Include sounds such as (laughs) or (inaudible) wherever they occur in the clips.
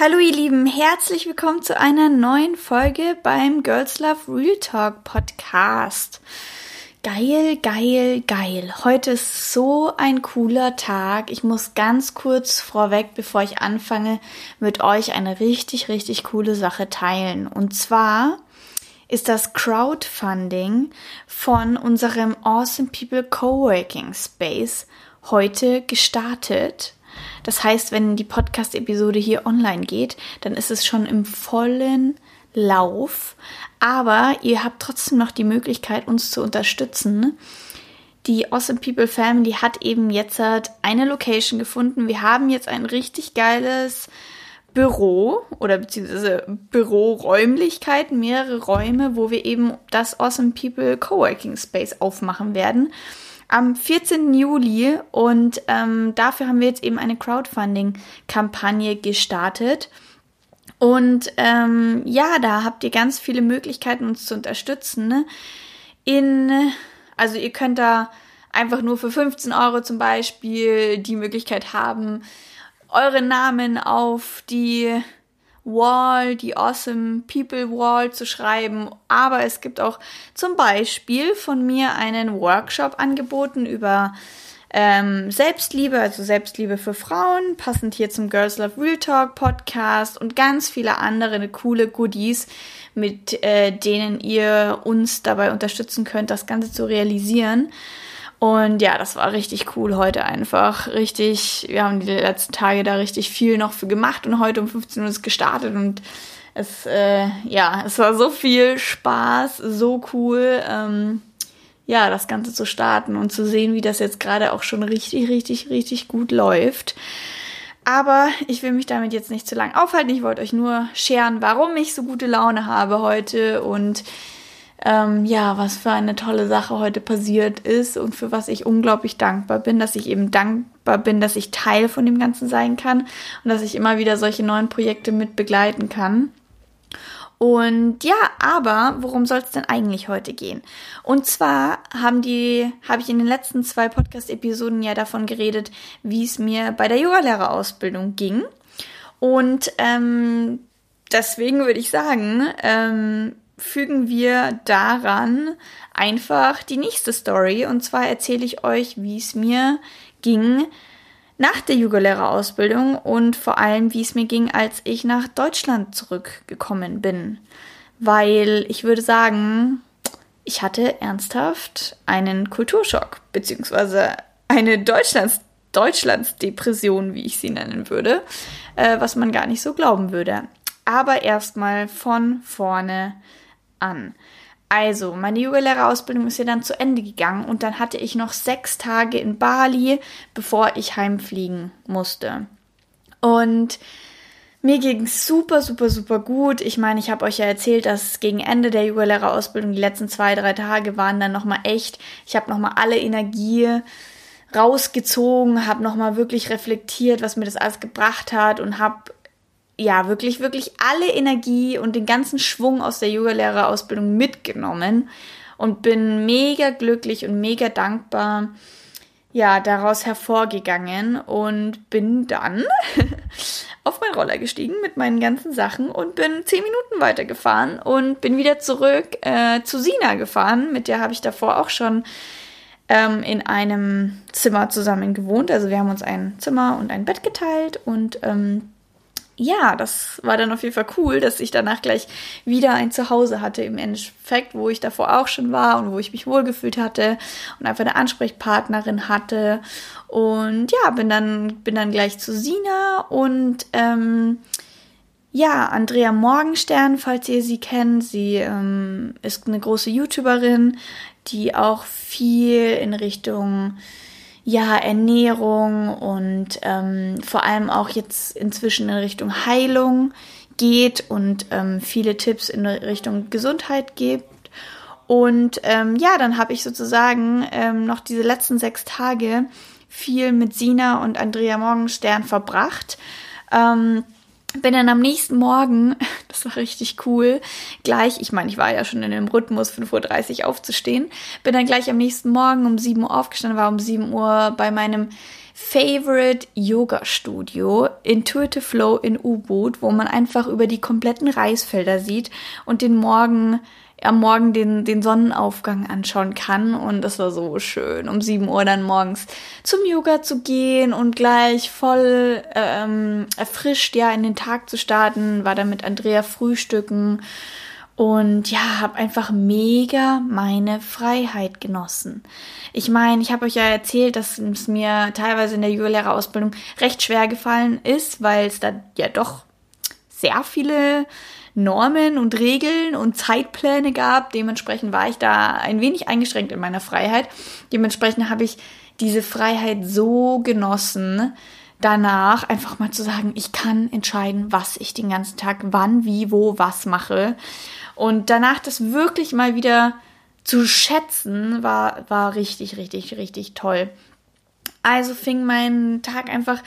Hallo ihr Lieben, herzlich willkommen zu einer neuen Folge beim Girls Love Real Talk Podcast. Geil, geil, geil. Heute ist so ein cooler Tag. Ich muss ganz kurz vorweg, bevor ich anfange, mit euch eine richtig, richtig coole Sache teilen. Und zwar ist das Crowdfunding von unserem Awesome People Coworking Space heute gestartet. Das heißt, wenn die Podcast-Episode hier online geht, dann ist es schon im vollen Lauf. Aber ihr habt trotzdem noch die Möglichkeit, uns zu unterstützen. Die Awesome People Family hat eben jetzt eine Location gefunden. Wir haben jetzt ein richtig geiles Büro oder beziehungsweise Büroräumlichkeiten, mehrere Räume, wo wir eben das Awesome People Coworking Space aufmachen werden am 14. Juli und ähm, dafür haben wir jetzt eben eine Crowdfunding-Kampagne gestartet. Und ähm, ja, da habt ihr ganz viele Möglichkeiten, uns zu unterstützen. Ne? In, also ihr könnt da einfach nur für 15 Euro zum Beispiel die Möglichkeit haben, eure Namen auf die Wall, die Awesome People Wall zu schreiben. Aber es gibt auch zum Beispiel von mir einen Workshop angeboten über ähm, Selbstliebe, also Selbstliebe für Frauen, passend hier zum Girls Love Real Talk Podcast und ganz viele andere coole Goodies, mit äh, denen ihr uns dabei unterstützen könnt, das Ganze zu realisieren. Und ja, das war richtig cool heute einfach. Richtig, wir haben die letzten Tage da richtig viel noch für gemacht und heute um 15 Uhr ist gestartet und es, äh, ja, es war so viel Spaß, so cool, ähm, ja, das Ganze zu starten und zu sehen, wie das jetzt gerade auch schon richtig, richtig, richtig gut läuft. Aber ich will mich damit jetzt nicht zu lang aufhalten. Ich wollte euch nur scheren, warum ich so gute Laune habe heute und ähm, ja, was für eine tolle Sache heute passiert ist und für was ich unglaublich dankbar bin, dass ich eben dankbar bin, dass ich Teil von dem Ganzen sein kann und dass ich immer wieder solche neuen Projekte mit begleiten kann. Und ja, aber worum soll es denn eigentlich heute gehen? Und zwar haben die, habe ich in den letzten zwei Podcast-Episoden ja davon geredet, wie es mir bei der Yogalehrerausbildung ging. Und ähm, deswegen würde ich sagen, ähm, fügen wir daran einfach die nächste Story. Und zwar erzähle ich euch, wie es mir ging nach der Yogalehrerausbildung und vor allem, wie es mir ging, als ich nach Deutschland zurückgekommen bin. Weil ich würde sagen, ich hatte ernsthaft einen Kulturschock, beziehungsweise eine Deutschlands Deutschlandsdepression, wie ich sie nennen würde, äh, was man gar nicht so glauben würde. Aber erstmal von vorne an. Also, meine Yogalehrerausbildung ist ja dann zu Ende gegangen und dann hatte ich noch sechs Tage in Bali, bevor ich heimfliegen musste. Und mir ging es super, super, super gut. Ich meine, ich habe euch ja erzählt, dass gegen Ende der Yogalehrerausbildung die letzten zwei, drei Tage waren dann nochmal echt. Ich habe nochmal alle Energie rausgezogen, habe nochmal wirklich reflektiert, was mir das alles gebracht hat und habe ja, wirklich, wirklich alle Energie und den ganzen Schwung aus der Yogalehrerausbildung mitgenommen und bin mega glücklich und mega dankbar, ja, daraus hervorgegangen und bin dann (laughs) auf meinen Roller gestiegen mit meinen ganzen Sachen und bin zehn Minuten weitergefahren und bin wieder zurück äh, zu Sina gefahren. Mit der habe ich davor auch schon ähm, in einem Zimmer zusammen gewohnt. Also wir haben uns ein Zimmer und ein Bett geteilt und ähm, ja, das war dann auf jeden Fall cool, dass ich danach gleich wieder ein Zuhause hatte im Endeffekt, wo ich davor auch schon war und wo ich mich wohlgefühlt hatte und einfach eine Ansprechpartnerin hatte. Und ja, bin dann, bin dann gleich zu Sina und ähm, ja, Andrea Morgenstern, falls ihr sie kennt, sie ähm, ist eine große YouTuberin, die auch viel in Richtung ja, Ernährung und ähm, vor allem auch jetzt inzwischen in Richtung Heilung geht und ähm, viele Tipps in Richtung Gesundheit gibt. Und ähm, ja, dann habe ich sozusagen ähm, noch diese letzten sechs Tage viel mit Sina und Andrea Morgenstern verbracht. Ähm, bin dann am nächsten Morgen, (laughs) das war richtig cool, gleich, ich meine, ich war ja schon in dem Rhythmus 5.30 Uhr aufzustehen, bin dann gleich am nächsten Morgen um 7 Uhr aufgestanden, war um 7 Uhr bei meinem Favorite Yoga Studio, Intuitive Flow in U-Boot, wo man einfach über die kompletten Reisfelder sieht und den Morgen am Morgen den, den Sonnenaufgang anschauen kann. Und das war so schön, um 7 Uhr dann morgens zum Yoga zu gehen und gleich voll ähm, erfrischt ja in den Tag zu starten. War dann mit Andrea frühstücken und ja, habe einfach mega meine Freiheit genossen. Ich meine, ich habe euch ja erzählt, dass es mir teilweise in der Yogalehrerausbildung recht schwer gefallen ist, weil es da ja doch sehr viele Normen und Regeln und Zeitpläne gab. Dementsprechend war ich da ein wenig eingeschränkt in meiner Freiheit. Dementsprechend habe ich diese Freiheit so genossen, danach einfach mal zu sagen, ich kann entscheiden, was ich den ganzen Tag wann, wie, wo, was mache. Und danach das wirklich mal wieder zu schätzen, war, war richtig, richtig, richtig toll. Also fing mein Tag einfach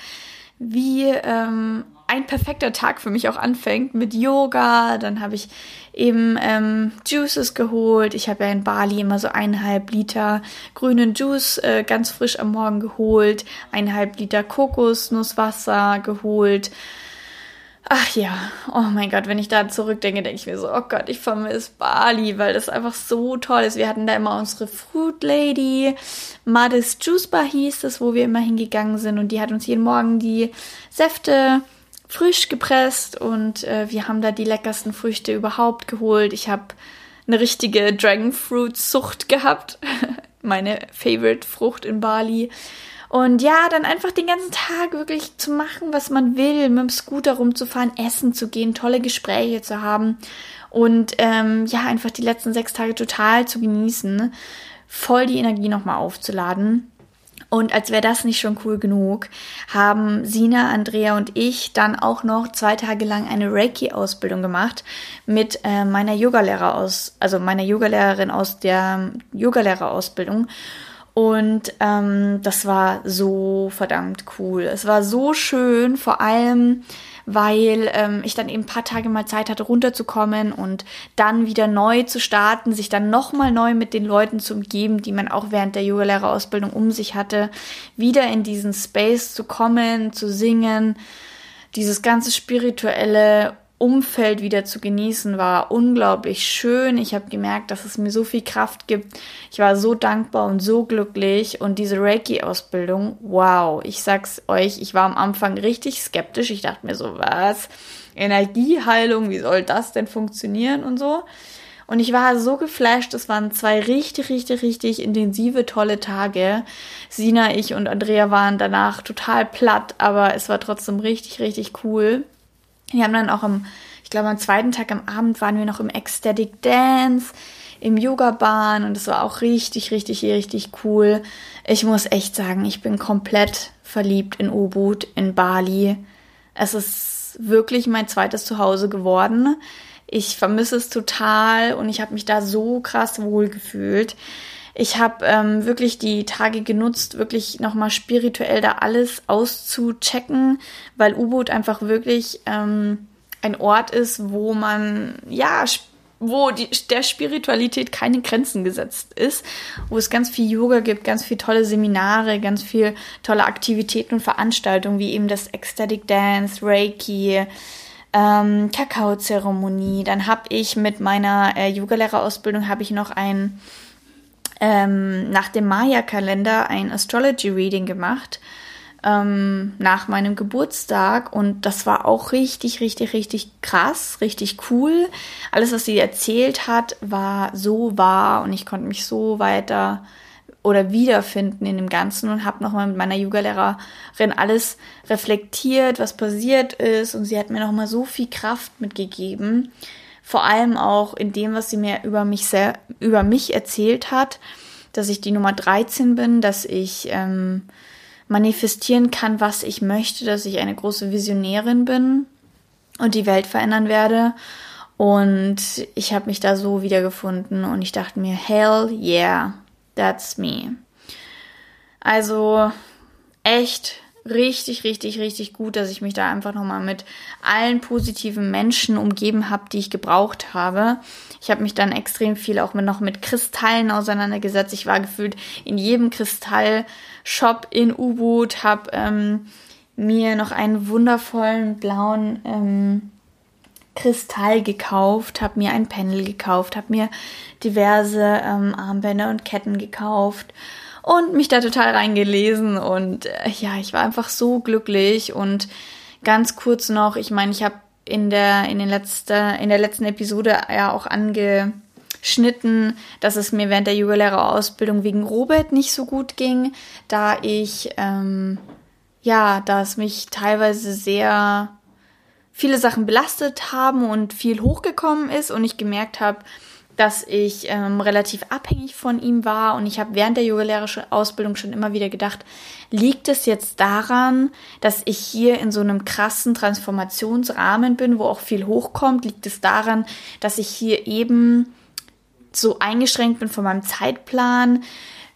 wie ähm, ein perfekter Tag für mich auch anfängt mit Yoga. Dann habe ich eben ähm, Juices geholt. Ich habe ja in Bali immer so eineinhalb Liter grünen Juice äh, ganz frisch am Morgen geholt, eineinhalb Liter Kokosnusswasser geholt Ach ja, oh mein Gott, wenn ich da zurückdenke, denke ich mir so, oh Gott, ich vermisse Bali, weil das einfach so toll ist. Wir hatten da immer unsere Fruit Lady, Madis Juice Bar hieß das, wo wir immer hingegangen sind und die hat uns jeden Morgen die Säfte frisch gepresst und äh, wir haben da die leckersten Früchte überhaupt geholt. Ich habe eine richtige Dragon Fruit Sucht gehabt, (laughs) meine Favorite Frucht in Bali. Und ja, dann einfach den ganzen Tag wirklich zu machen, was man will, mit dem Scooter rumzufahren, essen zu gehen, tolle Gespräche zu haben und ähm, ja, einfach die letzten sechs Tage total zu genießen, voll die Energie nochmal aufzuladen. Und als wäre das nicht schon cool genug, haben Sina, Andrea und ich dann auch noch zwei Tage lang eine Reiki-Ausbildung gemacht mit äh, meiner Yogalehrer aus, also meiner Yogalehrerin aus der Yogalehrerausbildung. Und ähm, das war so verdammt cool. Es war so schön, vor allem weil ähm, ich dann eben ein paar Tage mal Zeit hatte, runterzukommen und dann wieder neu zu starten, sich dann nochmal neu mit den Leuten zu umgeben, die man auch während der Yogalehrerausbildung um sich hatte, wieder in diesen Space zu kommen, zu singen, dieses ganze spirituelle Umfeld wieder zu genießen war unglaublich schön. Ich habe gemerkt, dass es mir so viel Kraft gibt. Ich war so dankbar und so glücklich und diese Reiki-Ausbildung, wow, ich sag's euch, ich war am Anfang richtig skeptisch. Ich dachte mir so, was? Energieheilung, wie soll das denn funktionieren und so? Und ich war so geflasht. Es waren zwei richtig, richtig, richtig intensive, tolle Tage. Sina, ich und Andrea waren danach total platt, aber es war trotzdem richtig, richtig cool. Wir haben dann auch am, ich glaube am zweiten Tag am Abend waren wir noch im Ecstatic Dance, im Yoga-Bahn und es war auch richtig, richtig, richtig cool. Ich muss echt sagen, ich bin komplett verliebt in Ubud, in Bali. Es ist wirklich mein zweites Zuhause geworden. Ich vermisse es total und ich habe mich da so krass wohl gefühlt. Ich habe ähm, wirklich die Tage genutzt, wirklich nochmal spirituell da alles auszuchecken, weil U-Boot einfach wirklich ähm, ein Ort ist, wo man, ja, wo die, der Spiritualität keine Grenzen gesetzt ist, wo es ganz viel Yoga gibt, ganz viel tolle Seminare, ganz viel tolle Aktivitäten und Veranstaltungen, wie eben das Ecstatic Dance, Reiki, ähm, Kakaozeremonie. Dann habe ich mit meiner äh, Yogalehrerausbildung habe ich noch ein ähm, nach dem Maya-Kalender ein Astrology-Reading gemacht ähm, nach meinem Geburtstag. Und das war auch richtig, richtig, richtig krass, richtig cool. Alles, was sie erzählt hat, war so wahr. Und ich konnte mich so weiter oder wiederfinden in dem Ganzen und habe nochmal mit meiner Yoga-Lehrerin alles reflektiert, was passiert ist. Und sie hat mir nochmal so viel Kraft mitgegeben vor allem auch in dem, was sie mir über mich, sehr, über mich erzählt hat, dass ich die Nummer 13 bin, dass ich ähm, manifestieren kann, was ich möchte, dass ich eine große Visionärin bin und die Welt verändern werde. Und ich habe mich da so wiedergefunden und ich dachte mir, hell yeah, that's me. Also echt richtig, richtig, richtig gut, dass ich mich da einfach nochmal mit allen positiven Menschen umgeben habe, die ich gebraucht habe. Ich habe mich dann extrem viel auch mit, noch mit Kristallen auseinandergesetzt. Ich war gefühlt in jedem Kristallshop in U-Boot, habe ähm, mir noch einen wundervollen blauen ähm, Kristall gekauft, habe mir ein Pendel gekauft, habe mir diverse ähm, Armbänder und Ketten gekauft und mich da total reingelesen und äh, ja, ich war einfach so glücklich und ganz kurz noch, ich meine, ich habe in der in den letzte, in der letzten Episode ja auch angeschnitten, dass es mir während der Yogalehrerausbildung wegen Robert nicht so gut ging, da ich ähm, ja, da es mich teilweise sehr viele Sachen belastet haben und viel hochgekommen ist und ich gemerkt habe, dass ich ähm, relativ abhängig von ihm war und ich habe während der yogalehrischen Ausbildung schon immer wieder gedacht, liegt es jetzt daran, dass ich hier in so einem krassen Transformationsrahmen bin, wo auch viel hochkommt? Liegt es daran, dass ich hier eben so eingeschränkt bin von meinem Zeitplan?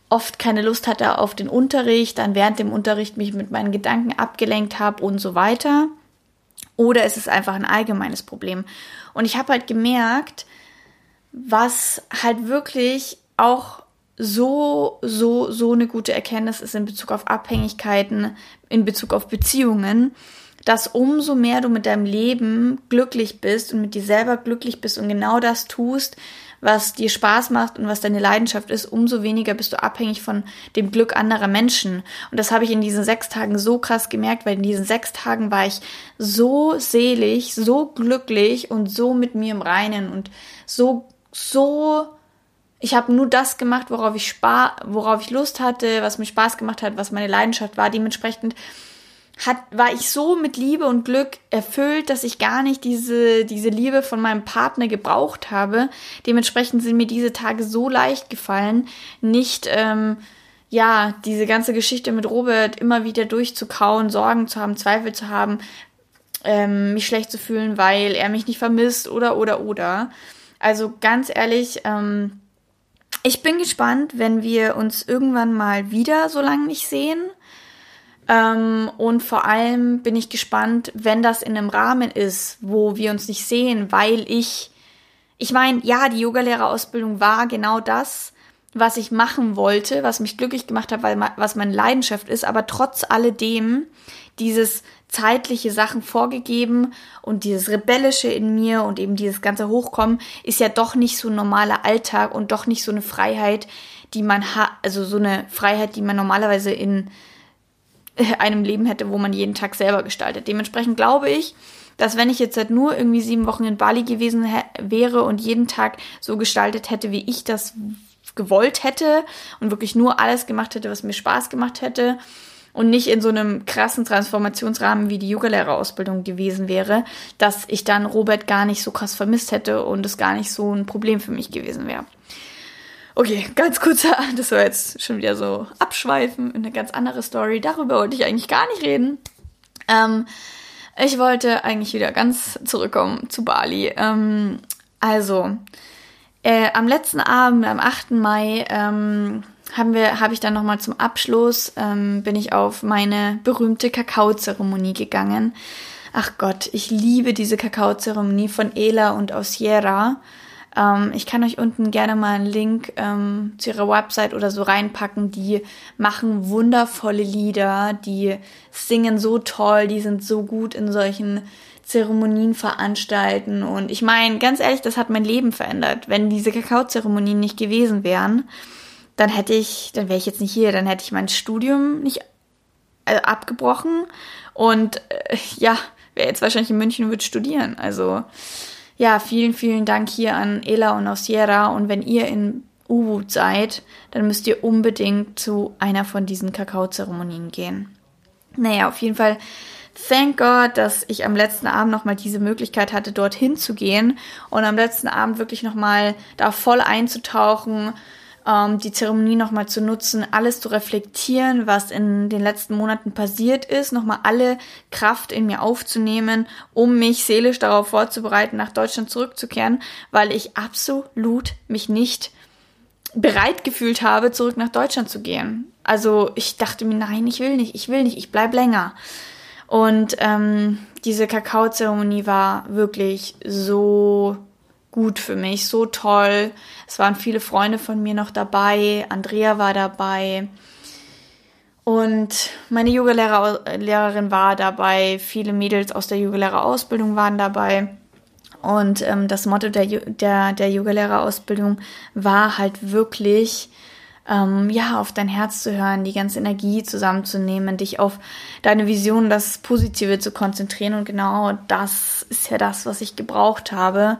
oft keine Lust hatte auf den Unterricht, dann während dem Unterricht mich mit meinen Gedanken abgelenkt habe und so weiter. Oder ist es einfach ein allgemeines Problem? Und ich habe halt gemerkt, was halt wirklich auch so, so, so eine gute Erkenntnis ist in Bezug auf Abhängigkeiten, in Bezug auf Beziehungen, dass umso mehr du mit deinem Leben glücklich bist und mit dir selber glücklich bist und genau das tust, was dir Spaß macht und was deine Leidenschaft ist, umso weniger bist du abhängig von dem Glück anderer Menschen. Und das habe ich in diesen sechs Tagen so krass gemerkt, weil in diesen sechs Tagen war ich so selig, so glücklich und so mit mir im Reinen und so, so ich habe nur das gemacht, worauf ich spar, worauf ich Lust hatte, was mir Spaß gemacht hat, was meine Leidenschaft war. Dementsprechend hat, war ich so mit Liebe und Glück erfüllt, dass ich gar nicht diese, diese Liebe von meinem Partner gebraucht habe. Dementsprechend sind mir diese Tage so leicht gefallen, nicht, ähm, ja, diese ganze Geschichte mit Robert immer wieder durchzukauen, Sorgen zu haben, Zweifel zu haben, ähm, mich schlecht zu fühlen, weil er mich nicht vermisst oder, oder, oder. Also ganz ehrlich, ähm, ich bin gespannt, wenn wir uns irgendwann mal wieder so lange nicht sehen. Ähm, und vor allem bin ich gespannt, wenn das in einem Rahmen ist, wo wir uns nicht sehen, weil ich, ich meine, ja, die Yogalehrerausbildung war genau das, was ich machen wollte, was mich glücklich gemacht hat, weil was meine Leidenschaft ist, aber trotz alledem dieses zeitliche Sachen vorgegeben und dieses rebellische in mir und eben dieses ganze Hochkommen ist ja doch nicht so ein normaler Alltag und doch nicht so eine Freiheit, die man hat, also so eine Freiheit, die man normalerweise in einem Leben hätte, wo man jeden Tag selber gestaltet. Dementsprechend glaube ich, dass wenn ich jetzt halt nur irgendwie sieben Wochen in Bali gewesen wäre und jeden Tag so gestaltet hätte, wie ich das gewollt hätte und wirklich nur alles gemacht hätte, was mir Spaß gemacht hätte und nicht in so einem krassen Transformationsrahmen wie die Yogalehrerausbildung gewesen wäre, dass ich dann Robert gar nicht so krass vermisst hätte und es gar nicht so ein Problem für mich gewesen wäre. Okay, ganz kurzer, (laughs) das war jetzt schon wieder so abschweifen in eine ganz andere Story. Darüber wollte ich eigentlich gar nicht reden. Ähm, ich wollte eigentlich wieder ganz zurückkommen zu Bali. Ähm, also, äh, am letzten Abend, am 8. Mai, ähm, haben wir, habe ich dann nochmal zum Abschluss, ähm, bin ich auf meine berühmte Kakaozeremonie gegangen. Ach Gott, ich liebe diese Kakaozeremonie von Ela und Osiera. Ähm, ich kann euch unten gerne mal einen Link ähm, zu ihrer Website oder so reinpacken. Die machen wundervolle Lieder, die singen so toll, die sind so gut in solchen Zeremonien veranstalten. Und ich meine, ganz ehrlich, das hat mein Leben verändert. Wenn diese Kakaozeremonien nicht gewesen wären, dann hätte ich, dann wäre ich jetzt nicht hier, dann hätte ich mein Studium nicht äh, abgebrochen und äh, ja, wäre jetzt wahrscheinlich in München und würde studieren. Also ja, vielen, vielen Dank hier an Ela und Osiera. Und wenn ihr in Ubud seid, dann müsst ihr unbedingt zu einer von diesen Kakaozeremonien gehen. Naja, auf jeden Fall, thank God, dass ich am letzten Abend nochmal diese Möglichkeit hatte, dorthin zu gehen und am letzten Abend wirklich nochmal da voll einzutauchen ähm, die Zeremonie nochmal zu nutzen, alles zu reflektieren, was in den letzten Monaten passiert ist, nochmal alle Kraft in mir aufzunehmen, um mich seelisch darauf vorzubereiten, nach Deutschland zurückzukehren, weil ich absolut mich nicht bereit gefühlt habe, zurück nach Deutschland zu gehen. Also ich dachte mir, nein, ich will nicht, ich will nicht, ich bleib länger. Und ähm, diese Kakaozeremonie war wirklich so gut für mich, so toll. Es waren viele Freunde von mir noch dabei, Andrea war dabei und meine Yogalehrerin war dabei, viele Mädels aus der Yogalehrerausbildung waren dabei. Und ähm, das Motto der, der, der Yogalehrerausbildung war halt wirklich, ähm, ja, auf dein Herz zu hören, die ganze Energie zusammenzunehmen, dich auf deine Vision, das Positive zu konzentrieren. Und genau das ist ja das, was ich gebraucht habe.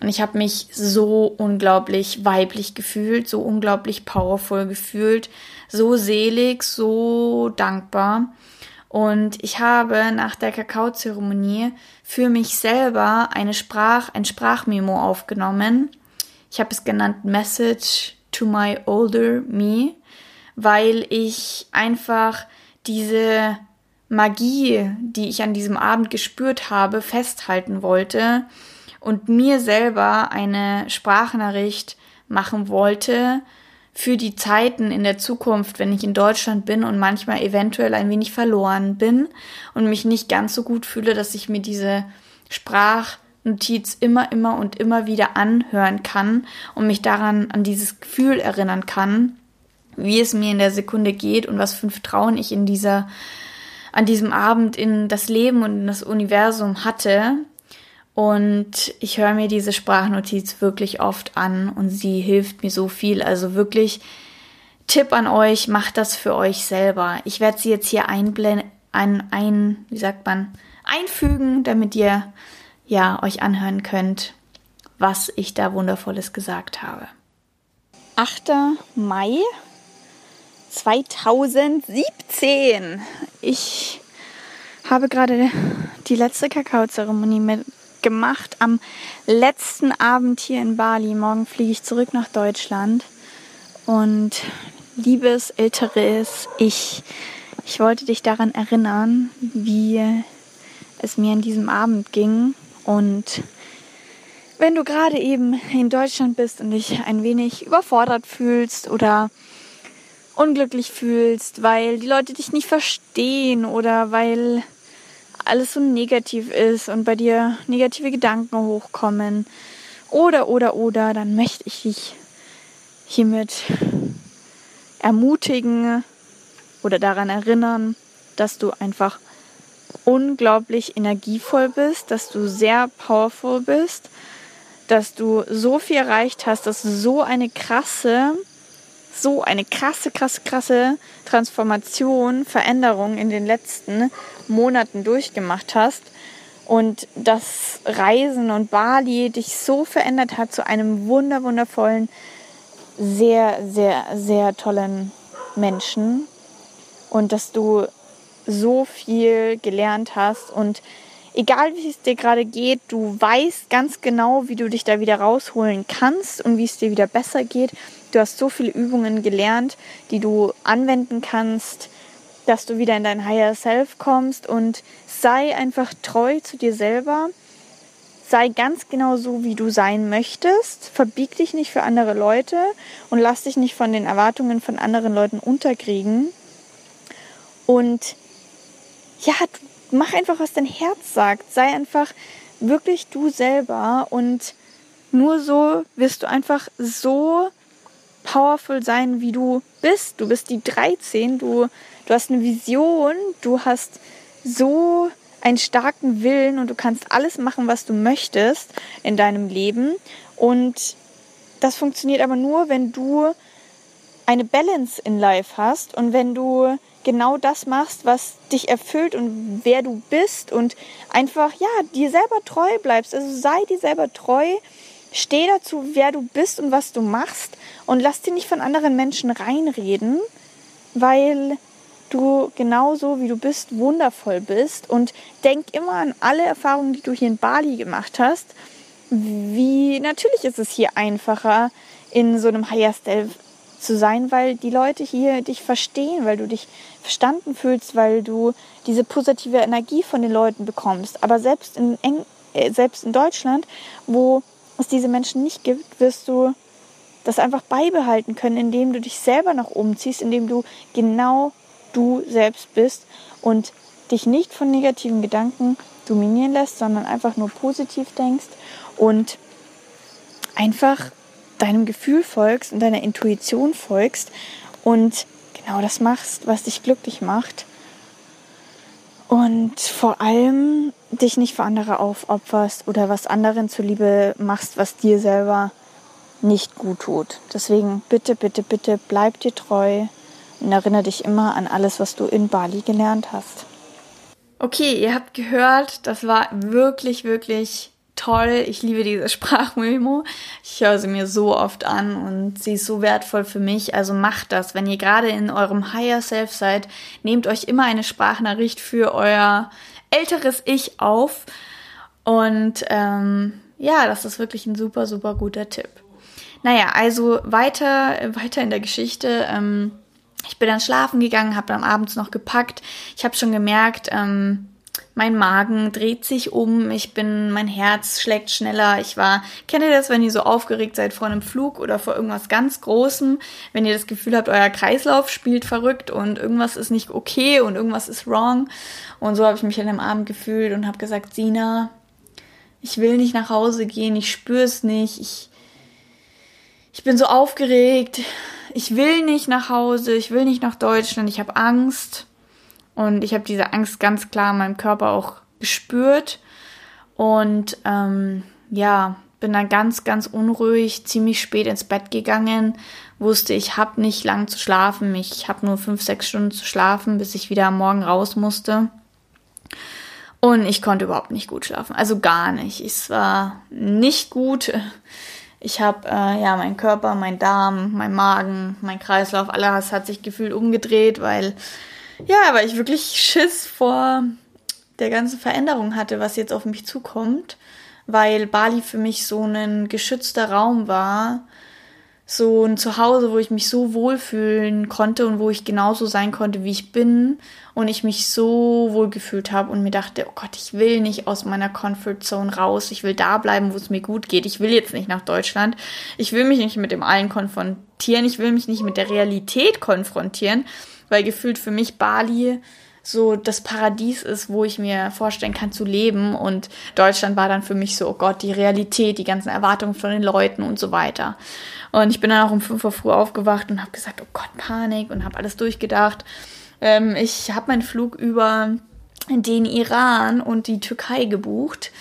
Und ich habe mich so unglaublich weiblich gefühlt, so unglaublich powerful gefühlt, so selig, so dankbar. Und ich habe nach der Kakaozeremonie für mich selber eine Sprach, ein Sprachmemo aufgenommen. Ich habe es genannt Message to my older me, weil ich einfach diese Magie, die ich an diesem Abend gespürt habe, festhalten wollte und mir selber eine Sprachnachricht machen wollte für die Zeiten in der Zukunft, wenn ich in Deutschland bin und manchmal eventuell ein wenig verloren bin und mich nicht ganz so gut fühle, dass ich mir diese Sprachnotiz immer, immer und immer wieder anhören kann und mich daran an dieses Gefühl erinnern kann, wie es mir in der Sekunde geht und was für ein Vertrauen ich in dieser an diesem Abend in das Leben und in das Universum hatte, und ich höre mir diese Sprachnotiz wirklich oft an und sie hilft mir so viel. Also wirklich Tipp an euch, macht das für euch selber. Ich werde sie jetzt hier einblenden, ein, ein, wie sagt man, einfügen, damit ihr ja euch anhören könnt, was ich da wundervolles gesagt habe. 8. Mai 2017. Ich habe gerade die letzte Kakaozeremonie mit gemacht am letzten Abend hier in Bali. Morgen fliege ich zurück nach Deutschland. Und liebes älteres Ich, ich wollte dich daran erinnern, wie es mir an diesem Abend ging. Und wenn du gerade eben in Deutschland bist und dich ein wenig überfordert fühlst oder unglücklich fühlst, weil die Leute dich nicht verstehen oder weil alles so negativ ist und bei dir negative Gedanken hochkommen. Oder oder oder, dann möchte ich dich hiermit ermutigen oder daran erinnern, dass du einfach unglaublich energievoll bist, dass du sehr powerful bist, dass du so viel erreicht hast, dass du so eine krasse so eine krasse, krasse, krasse Transformation, Veränderung in den letzten Monaten durchgemacht hast und das Reisen und Bali dich so verändert hat zu einem wunder, wundervollen, sehr, sehr, sehr tollen Menschen und dass du so viel gelernt hast und egal wie es dir gerade geht, du weißt ganz genau, wie du dich da wieder rausholen kannst und wie es dir wieder besser geht Du hast so viele Übungen gelernt, die du anwenden kannst, dass du wieder in dein Higher Self kommst und sei einfach treu zu dir selber. Sei ganz genau so, wie du sein möchtest. Verbieg dich nicht für andere Leute und lass dich nicht von den Erwartungen von anderen Leuten unterkriegen. Und ja, mach einfach, was dein Herz sagt. Sei einfach wirklich du selber und nur so wirst du einfach so powerful sein, wie du bist. Du bist die 13, du, du hast eine Vision, du hast so einen starken Willen und du kannst alles machen, was du möchtest in deinem Leben. Und das funktioniert aber nur, wenn du eine Balance in Life hast und wenn du genau das machst, was dich erfüllt und wer du bist und einfach, ja, dir selber treu bleibst. Also sei dir selber treu Steh dazu, wer du bist und was du machst und lass dir nicht von anderen Menschen reinreden, weil du genauso wie du bist wundervoll bist und denk immer an alle Erfahrungen, die du hier in Bali gemacht hast. Wie natürlich ist es hier einfacher in so einem Higher zu sein, weil die Leute hier dich verstehen, weil du dich verstanden fühlst, weil du diese positive Energie von den Leuten bekommst. Aber selbst in, Eng äh, selbst in Deutschland, wo es diese Menschen nicht gibt, wirst du das einfach beibehalten können, indem du dich selber noch umziehst, indem du genau du selbst bist und dich nicht von negativen Gedanken dominieren lässt, sondern einfach nur positiv denkst und einfach deinem Gefühl folgst und deiner Intuition folgst und genau das machst, was dich glücklich macht. Und vor allem dich nicht für andere aufopferst oder was anderen zuliebe machst, was dir selber nicht gut tut. Deswegen bitte, bitte, bitte bleib dir treu und erinnere dich immer an alles, was du in Bali gelernt hast. Okay, ihr habt gehört, das war wirklich, wirklich toll. Ich liebe diese (laughs) Sprachmemo. Ich höre sie mir so oft an und sie ist so wertvoll für mich. Also macht das. Wenn ihr gerade in eurem Higher Self seid, nehmt euch immer eine Sprachnachricht für euer älteres Ich auf. Und ähm, ja, das ist wirklich ein super, super guter Tipp. Naja, also weiter, weiter in der Geschichte. Ähm, ich bin dann schlafen gegangen, habe dann abends noch gepackt. Ich habe schon gemerkt, ähm, mein Magen dreht sich um, ich bin, mein Herz schlägt schneller. Ich war, kennt ihr das, wenn ihr so aufgeregt seid vor einem Flug oder vor irgendwas ganz Großem, wenn ihr das Gefühl habt, euer Kreislauf spielt verrückt und irgendwas ist nicht okay und irgendwas ist wrong. Und so habe ich mich an dem Abend gefühlt und habe gesagt, Sina, ich will nicht nach Hause gehen, ich spüre es nicht, ich, ich bin so aufgeregt, ich will nicht nach Hause, ich will nicht nach Deutschland, ich habe Angst. Und ich habe diese Angst ganz klar in meinem Körper auch gespürt. Und ähm, ja, bin dann ganz, ganz unruhig, ziemlich spät ins Bett gegangen. Wusste, ich habe nicht lang zu schlafen. Ich habe nur fünf, sechs Stunden zu schlafen, bis ich wieder am Morgen raus musste. Und ich konnte überhaupt nicht gut schlafen. Also gar nicht. Es war nicht gut. Ich habe äh, ja mein Körper, mein Darm, mein Magen, mein Kreislauf, alles hat sich gefühlt umgedreht, weil ja, weil ich wirklich Schiss vor der ganzen Veränderung hatte, was jetzt auf mich zukommt, weil Bali für mich so ein geschützter Raum war, so ein Zuhause, wo ich mich so wohlfühlen konnte und wo ich genauso sein konnte, wie ich bin und ich mich so wohl gefühlt habe und mir dachte, oh Gott, ich will nicht aus meiner Comfort Zone raus, ich will da bleiben, wo es mir gut geht. Ich will jetzt nicht nach Deutschland. Ich will mich nicht mit dem allen konfrontieren, ich will mich nicht mit der Realität konfrontieren weil gefühlt für mich Bali so das Paradies ist, wo ich mir vorstellen kann zu leben und Deutschland war dann für mich so, oh Gott, die Realität, die ganzen Erwartungen von den Leuten und so weiter. Und ich bin dann auch um 5 Uhr früh aufgewacht und habe gesagt, oh Gott, Panik und habe alles durchgedacht. Ähm, ich habe meinen Flug über den Iran und die Türkei gebucht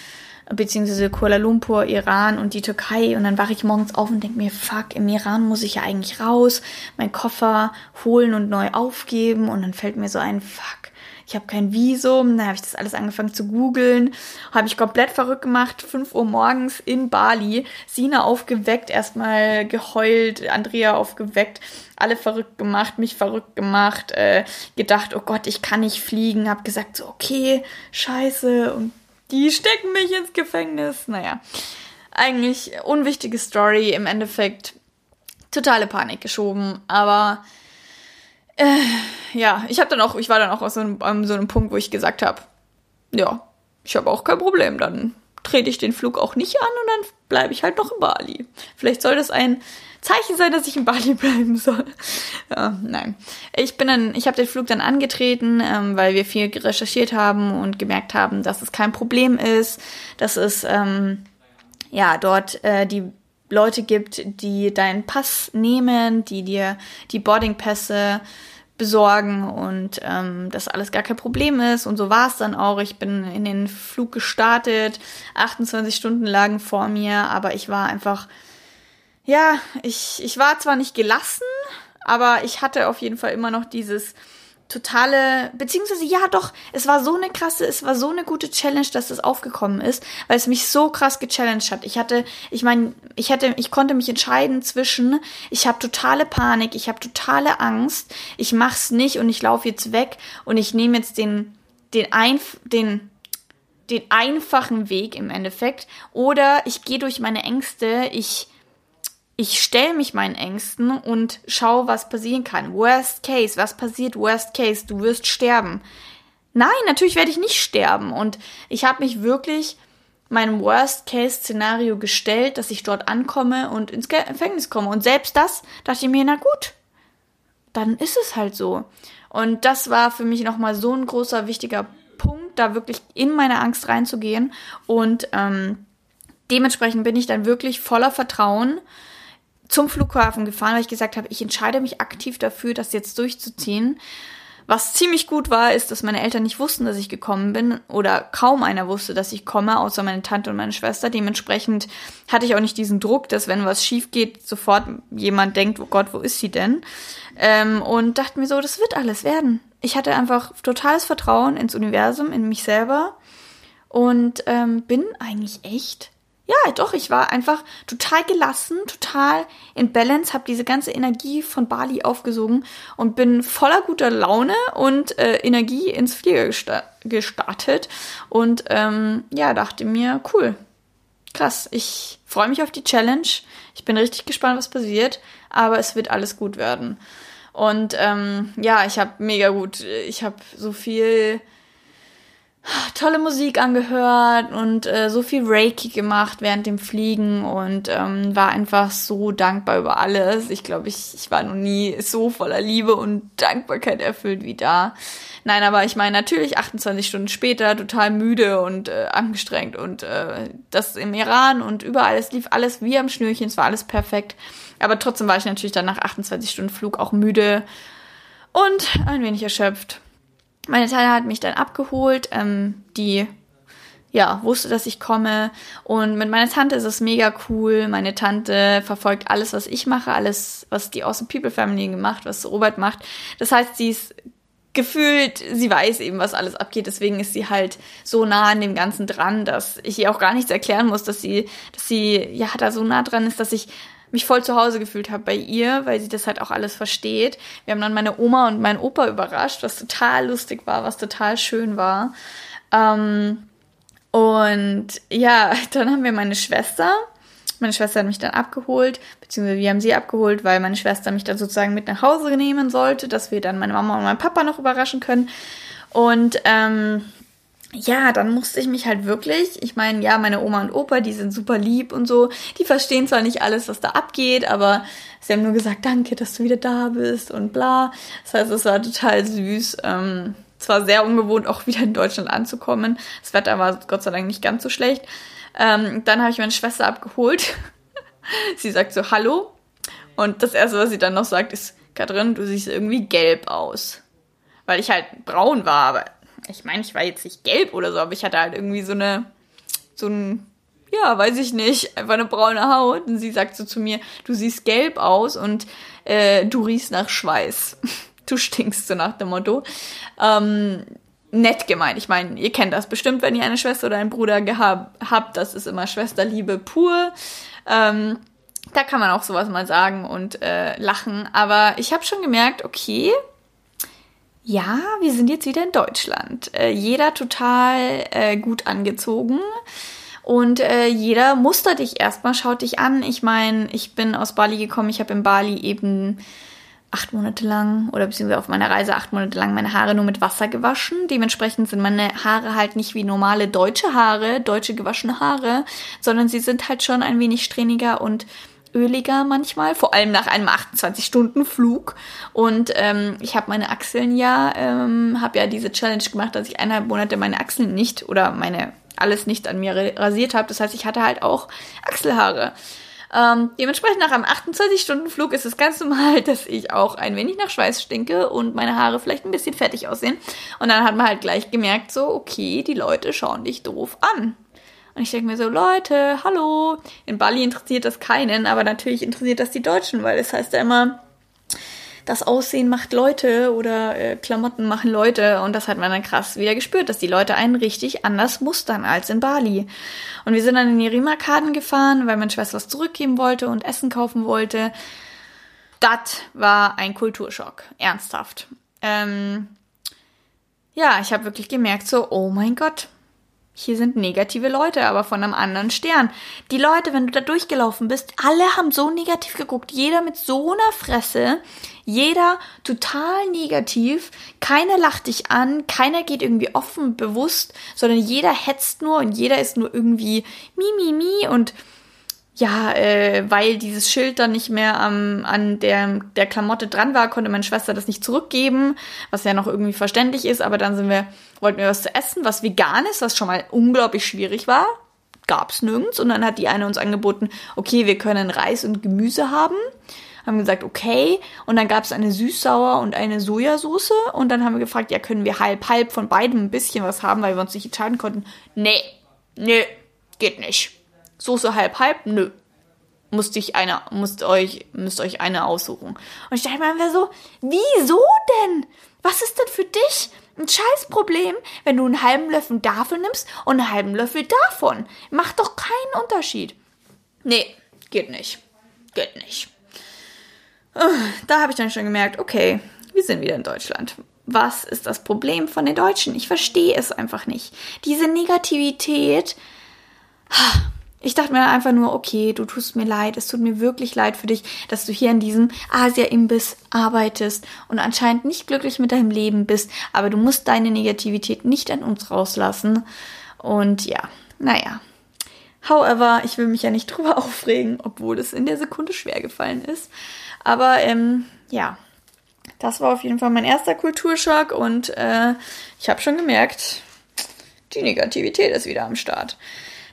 beziehungsweise Kuala Lumpur, Iran und die Türkei. Und dann wache ich morgens auf und denke mir, fuck, im Iran muss ich ja eigentlich raus, meinen Koffer holen und neu aufgeben. Und dann fällt mir so ein, fuck, ich habe kein Visum. Dann habe ich das alles angefangen zu googeln. Habe ich komplett verrückt gemacht. 5 Uhr morgens in Bali. Sina aufgeweckt, erstmal geheult, Andrea aufgeweckt. Alle verrückt gemacht, mich verrückt gemacht. Äh, gedacht, oh Gott, ich kann nicht fliegen. Habe gesagt, so, okay, scheiße. Und die stecken mich ins Gefängnis. Naja, eigentlich unwichtige Story. Im Endeffekt totale Panik geschoben. Aber äh, ja, ich habe dann auch, ich war dann auch so einem, an so einem Punkt, wo ich gesagt habe, ja, ich habe auch kein Problem. Dann trete ich den Flug auch nicht an und dann bleibe ich halt noch in Bali. Vielleicht soll das ein Zeichen sein, dass ich in Bali (laughs) bleiben soll. Ja, nein. Ich bin dann, ich habe den Flug dann angetreten, ähm, weil wir viel recherchiert haben und gemerkt haben, dass es kein Problem ist, dass es ähm, ja dort äh, die Leute gibt, die deinen Pass nehmen, die dir die Boardingpässe besorgen und ähm, dass alles gar kein Problem ist. Und so war es dann auch. Ich bin in den Flug gestartet, 28 Stunden lagen vor mir, aber ich war einfach ja, ich, ich war zwar nicht gelassen, aber ich hatte auf jeden Fall immer noch dieses totale, beziehungsweise ja doch, es war so eine krasse, es war so eine gute Challenge, dass das aufgekommen ist, weil es mich so krass gechallenged hat. Ich hatte, ich meine, ich hätte, ich konnte mich entscheiden zwischen, ich habe totale Panik, ich habe totale Angst, ich mach's nicht und ich laufe jetzt weg und ich nehme jetzt den, den einf, den den einfachen Weg im Endeffekt oder ich gehe durch meine Ängste, ich ich stelle mich meinen Ängsten und schau, was passieren kann. Worst case, was passiert? Worst case, du wirst sterben. Nein, natürlich werde ich nicht sterben. Und ich habe mich wirklich meinem Worst-Case-Szenario gestellt, dass ich dort ankomme und ins Gefängnis komme. Und selbst das dachte ich mir, na gut, dann ist es halt so. Und das war für mich nochmal so ein großer, wichtiger Punkt, da wirklich in meine Angst reinzugehen. Und ähm, dementsprechend bin ich dann wirklich voller Vertrauen zum Flughafen gefahren, weil ich gesagt habe, ich entscheide mich aktiv dafür, das jetzt durchzuziehen. Was ziemlich gut war, ist, dass meine Eltern nicht wussten, dass ich gekommen bin oder kaum einer wusste, dass ich komme, außer meine Tante und meine Schwester. Dementsprechend hatte ich auch nicht diesen Druck, dass wenn was schief geht, sofort jemand denkt, oh Gott, wo ist sie denn? Ähm, und dachte mir so, das wird alles werden. Ich hatte einfach totales Vertrauen ins Universum, in mich selber und ähm, bin eigentlich echt ja, doch, ich war einfach total gelassen, total in Balance, habe diese ganze Energie von Bali aufgesogen und bin voller guter Laune und äh, Energie ins Flieger gesta gestartet und ähm, ja, dachte mir, cool, krass, ich freue mich auf die Challenge, ich bin richtig gespannt, was passiert, aber es wird alles gut werden. Und ähm, ja, ich habe mega gut, ich habe so viel tolle Musik angehört und äh, so viel Reiki gemacht während dem Fliegen und ähm, war einfach so dankbar über alles. Ich glaube, ich, ich war noch nie so voller Liebe und Dankbarkeit erfüllt wie da. Nein, aber ich meine natürlich 28 Stunden später total müde und äh, angestrengt und äh, das im Iran und überall, es lief alles wie am Schnürchen, es war alles perfekt. Aber trotzdem war ich natürlich dann nach 28 Stunden Flug auch müde und ein wenig erschöpft. Meine Tante hat mich dann abgeholt, ähm, die ja, wusste, dass ich komme. Und mit meiner Tante ist es mega cool. Meine Tante verfolgt alles, was ich mache, alles, was die Awesome People Family gemacht, was Robert macht. Das heißt, sie ist gefühlt, sie weiß eben, was alles abgeht. Deswegen ist sie halt so nah an dem Ganzen dran, dass ich ihr auch gar nichts erklären muss, dass sie, dass sie, ja, da so nah dran ist, dass ich mich voll zu Hause gefühlt habe bei ihr, weil sie das halt auch alles versteht. Wir haben dann meine Oma und meinen Opa überrascht, was total lustig war, was total schön war. Ähm, und ja, (laughs) dann haben wir meine Schwester. Meine Schwester hat mich dann abgeholt, beziehungsweise wir haben sie abgeholt, weil meine Schwester mich dann sozusagen mit nach Hause nehmen sollte, dass wir dann meine Mama und meinen Papa noch überraschen können. Und ähm, ja, dann musste ich mich halt wirklich, ich meine, ja, meine Oma und Opa, die sind super lieb und so, die verstehen zwar nicht alles, was da abgeht, aber sie haben nur gesagt, danke, dass du wieder da bist und bla. Das heißt, es war total süß. Ähm, es war sehr ungewohnt, auch wieder in Deutschland anzukommen. Das Wetter war Gott sei Dank nicht ganz so schlecht. Ähm, dann habe ich meine Schwester abgeholt. (laughs) sie sagt so, hallo. Und das Erste, was sie dann noch sagt, ist, Katrin, du siehst irgendwie gelb aus. Weil ich halt braun war, aber ich meine, ich war jetzt nicht gelb oder so, aber ich hatte halt irgendwie so eine, so ein, ja, weiß ich nicht, einfach eine braune Haut. Und sie sagt so zu mir, du siehst gelb aus und äh, du riechst nach Schweiß. (laughs) du stinkst so nach dem Motto. Ähm, nett gemeint. Ich meine, ihr kennt das bestimmt, wenn ihr eine Schwester oder einen Bruder gehabt habt. Das ist immer Schwesterliebe pur. Ähm, da kann man auch sowas mal sagen und äh, lachen. Aber ich habe schon gemerkt, okay, ja, wir sind jetzt wieder in Deutschland. Äh, jeder total äh, gut angezogen. Und äh, jeder mustert dich erstmal, schaut dich an. Ich meine, ich bin aus Bali gekommen, ich habe in Bali eben acht Monate lang oder beziehungsweise auf meiner Reise acht Monate lang meine Haare nur mit Wasser gewaschen. Dementsprechend sind meine Haare halt nicht wie normale deutsche Haare, deutsche gewaschene Haare, sondern sie sind halt schon ein wenig strähniger und öliger manchmal, vor allem nach einem 28-Stunden-Flug. Und ähm, ich habe meine Achseln ja, ähm, habe ja diese Challenge gemacht, dass ich eineinhalb Monate meine Achseln nicht oder meine alles nicht an mir rasiert habe. Das heißt, ich hatte halt auch Achselhaare. Ähm, dementsprechend nach einem 28-Stunden-Flug ist es ganz normal, (laughs) dass ich auch ein wenig nach Schweiß stinke und meine Haare vielleicht ein bisschen fettig aussehen. Und dann hat man halt gleich gemerkt, so, okay, die Leute schauen dich doof an. Und ich denke mir so, Leute, hallo. In Bali interessiert das keinen, aber natürlich interessiert das die Deutschen, weil es heißt ja immer, das Aussehen macht Leute oder äh, Klamotten machen Leute. Und das hat man dann krass wieder gespürt, dass die Leute einen richtig anders mustern als in Bali. Und wir sind dann in die Rimarkaden gefahren, weil meine Schwester was zurückgeben wollte und Essen kaufen wollte. Das war ein Kulturschock, ernsthaft. Ähm, ja, ich habe wirklich gemerkt, so, oh mein Gott, hier sind negative Leute, aber von einem anderen Stern. Die Leute, wenn du da durchgelaufen bist, alle haben so negativ geguckt. Jeder mit so einer Fresse. Jeder total negativ. Keiner lacht dich an. Keiner geht irgendwie offen, bewusst, sondern jeder hetzt nur und jeder ist nur irgendwie mi, mi, mi und ja, äh, weil dieses Schild dann nicht mehr ähm, an der, der Klamotte dran war, konnte meine Schwester das nicht zurückgeben, was ja noch irgendwie verständlich ist, aber dann sind wir, wollten wir was zu essen, was vegan ist, was schon mal unglaublich schwierig war. Gab's nirgends. Und dann hat die eine uns angeboten, okay, wir können Reis und Gemüse haben. Haben gesagt, okay. Und dann gab's eine Süßsauer und eine Sojasauce. Und dann haben wir gefragt, ja, können wir halb, halb von beidem ein bisschen was haben, weil wir uns nicht entscheiden konnten. Nee, nee, geht nicht Soße halb halb? Nö. Musst ich eine, müsst euch, müsst euch eine aussuchen. Und ich dachte mir so, wieso denn? Was ist denn für ein Scheißproblem, wenn du einen halben Löffel davon nimmst und einen halben Löffel davon? Macht doch keinen Unterschied. Nee, geht nicht. Geht nicht. Da habe ich dann schon gemerkt, okay, wir sind wieder in Deutschland. Was ist das Problem von den Deutschen? Ich verstehe es einfach nicht. Diese Negativität. Ich dachte mir einfach nur, okay, du tust mir leid, es tut mir wirklich leid für dich, dass du hier in diesem Asia-Imbiss arbeitest und anscheinend nicht glücklich mit deinem Leben bist, aber du musst deine Negativität nicht an uns rauslassen. Und ja, naja. However, ich will mich ja nicht (laughs) drüber aufregen, obwohl es in der Sekunde schwer gefallen ist. Aber ähm, ja, das war auf jeden Fall mein erster Kulturschock und äh, ich habe schon gemerkt, die Negativität ist wieder am Start.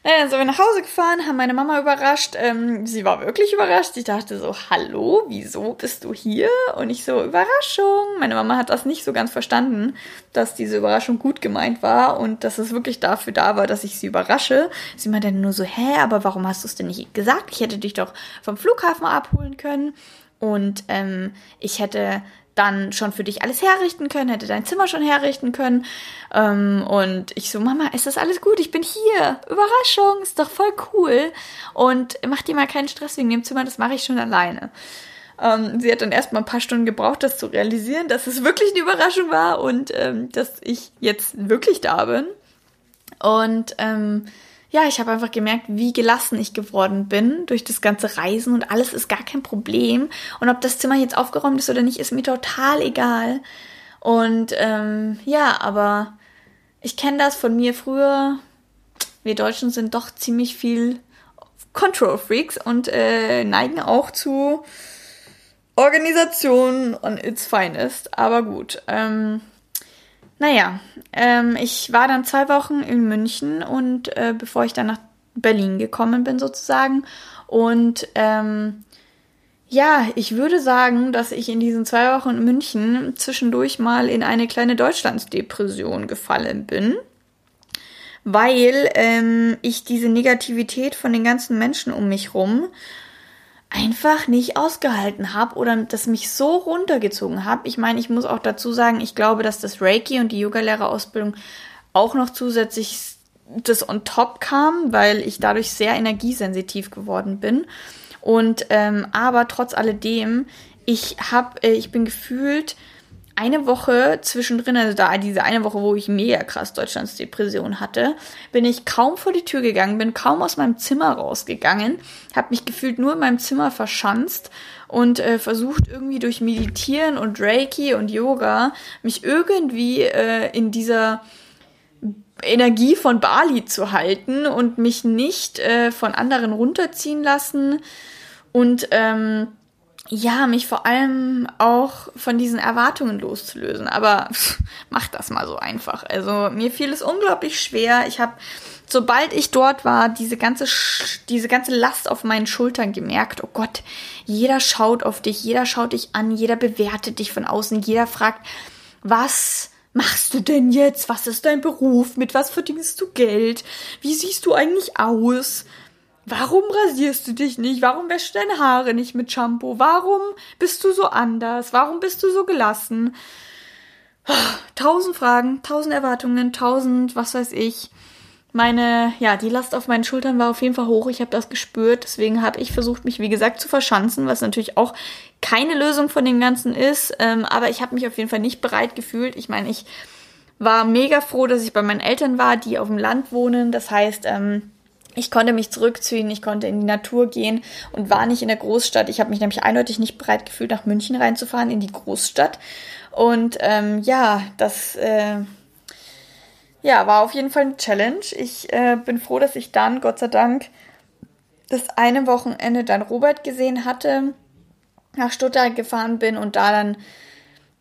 Naja, dann sind wir nach Hause gefahren, haben meine Mama überrascht. Ähm, sie war wirklich überrascht. Ich dachte so, hallo, wieso bist du hier? Und ich so, Überraschung. Meine Mama hat das nicht so ganz verstanden, dass diese Überraschung gut gemeint war und dass es wirklich dafür da war, dass ich sie überrasche. Sie meinte dann nur so, hä, aber warum hast du es denn nicht gesagt? Ich hätte dich doch vom Flughafen abholen können. Und ähm, ich hätte dann schon für dich alles herrichten können, hätte dein Zimmer schon herrichten können. Ähm, und ich so, Mama, ist das alles gut? Ich bin hier. Überraschung, ist doch voll cool. Und mach dir mal keinen Stress wegen dem Zimmer, das mache ich schon alleine. Ähm, sie hat dann erstmal ein paar Stunden gebraucht, das zu realisieren, dass es wirklich eine Überraschung war und ähm, dass ich jetzt wirklich da bin. Und ähm, ja, ich habe einfach gemerkt, wie gelassen ich geworden bin durch das ganze Reisen und alles ist gar kein Problem. Und ob das Zimmer jetzt aufgeräumt ist oder nicht, ist mir total egal. Und ähm, ja, aber ich kenne das von mir früher. Wir Deutschen sind doch ziemlich viel Control Freaks und äh, neigen auch zu Organisation on its finest. Aber gut. Ähm, naja, ähm, ich war dann zwei Wochen in München und äh, bevor ich dann nach Berlin gekommen bin sozusagen. Und ähm, ja, ich würde sagen, dass ich in diesen zwei Wochen in München zwischendurch mal in eine kleine Deutschlandsdepression gefallen bin, weil ähm, ich diese Negativität von den ganzen Menschen um mich rum einfach nicht ausgehalten habe oder das mich so runtergezogen habe. Ich meine, ich muss auch dazu sagen, ich glaube, dass das Reiki und die Yogalehrerausbildung auch noch zusätzlich das on top kam, weil ich dadurch sehr energiesensitiv geworden bin. Und ähm, aber trotz alledem, ich habe, äh, ich bin gefühlt eine Woche zwischendrin, also da diese eine Woche, wo ich mega krass Deutschlands Depression hatte, bin ich kaum vor die Tür gegangen, bin kaum aus meinem Zimmer rausgegangen, habe mich gefühlt nur in meinem Zimmer verschanzt und äh, versucht irgendwie durch Meditieren und Reiki und Yoga mich irgendwie äh, in dieser Energie von Bali zu halten und mich nicht äh, von anderen runterziehen lassen. Und ähm, ja, mich vor allem auch von diesen Erwartungen loszulösen. Aber pff, mach das mal so einfach. Also mir fiel es unglaublich schwer. Ich habe, sobald ich dort war, diese ganze, diese ganze Last auf meinen Schultern gemerkt. Oh Gott, jeder schaut auf dich, jeder schaut dich an, jeder bewertet dich von außen, jeder fragt, was machst du denn jetzt? Was ist dein Beruf? Mit was verdienst du Geld? Wie siehst du eigentlich aus? Warum rasierst du dich nicht? Warum wäschst du deine Haare nicht mit Shampoo? Warum bist du so anders? Warum bist du so gelassen? Tausend Fragen, tausend Erwartungen, tausend, was weiß ich. Meine, ja, die Last auf meinen Schultern war auf jeden Fall hoch. Ich habe das gespürt. Deswegen habe ich versucht, mich, wie gesagt, zu verschanzen, was natürlich auch keine Lösung von dem Ganzen ist. Ähm, aber ich habe mich auf jeden Fall nicht bereit gefühlt. Ich meine, ich war mega froh, dass ich bei meinen Eltern war, die auf dem Land wohnen. Das heißt, ähm, ich konnte mich zurückziehen, ich konnte in die Natur gehen und war nicht in der Großstadt. Ich habe mich nämlich eindeutig nicht bereit gefühlt, nach München reinzufahren, in die Großstadt. Und ähm, ja, das äh, ja, war auf jeden Fall eine Challenge. Ich äh, bin froh, dass ich dann, Gott sei Dank, das eine Wochenende dann Robert gesehen hatte, nach Stuttgart gefahren bin und da dann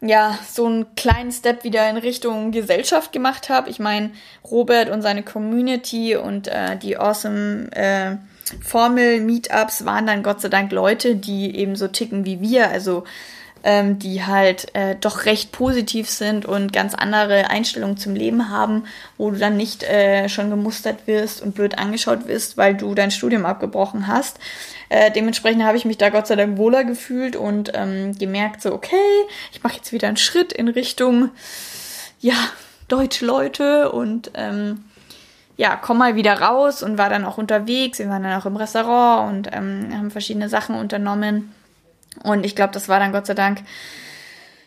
ja, so einen kleinen Step wieder in Richtung Gesellschaft gemacht habe. Ich meine, Robert und seine Community und äh, die Awesome äh, Formel Meetups waren dann Gott sei Dank Leute, die eben so ticken wie wir, also ähm, die halt äh, doch recht positiv sind und ganz andere Einstellungen zum Leben haben, wo du dann nicht äh, schon gemustert wirst und blöd angeschaut wirst, weil du dein Studium abgebrochen hast. Äh, dementsprechend habe ich mich da Gott sei Dank wohler gefühlt und ähm, gemerkt, so, okay, ich mache jetzt wieder einen Schritt in Richtung, ja, deutsche Leute und ähm, ja, komm mal wieder raus und war dann auch unterwegs. Wir waren dann auch im Restaurant und ähm, haben verschiedene Sachen unternommen. Und ich glaube, das war dann Gott sei Dank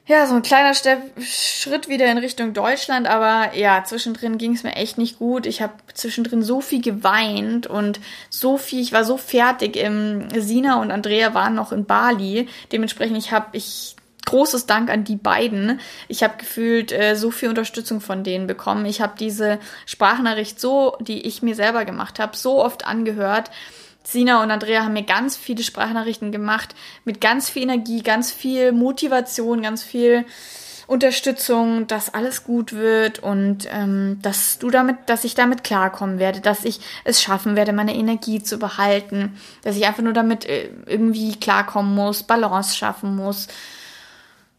ja, so ein kleiner Step, Schritt wieder in Richtung Deutschland, aber ja, zwischendrin ging es mir echt nicht gut. Ich habe zwischendrin so viel geweint und so viel, ich war so fertig. Im Sina und Andrea waren noch in Bali. Dementsprechend, ich habe ich großes Dank an die beiden. Ich habe gefühlt äh, so viel Unterstützung von denen bekommen. Ich habe diese Sprachnachricht so, die ich mir selber gemacht habe, so oft angehört Sina und Andrea haben mir ganz viele Sprachnachrichten gemacht mit ganz viel Energie, ganz viel Motivation, ganz viel Unterstützung, dass alles gut wird und ähm, dass du damit, dass ich damit klarkommen werde, dass ich es schaffen werde, meine Energie zu behalten, dass ich einfach nur damit äh, irgendwie klarkommen muss, Balance schaffen muss.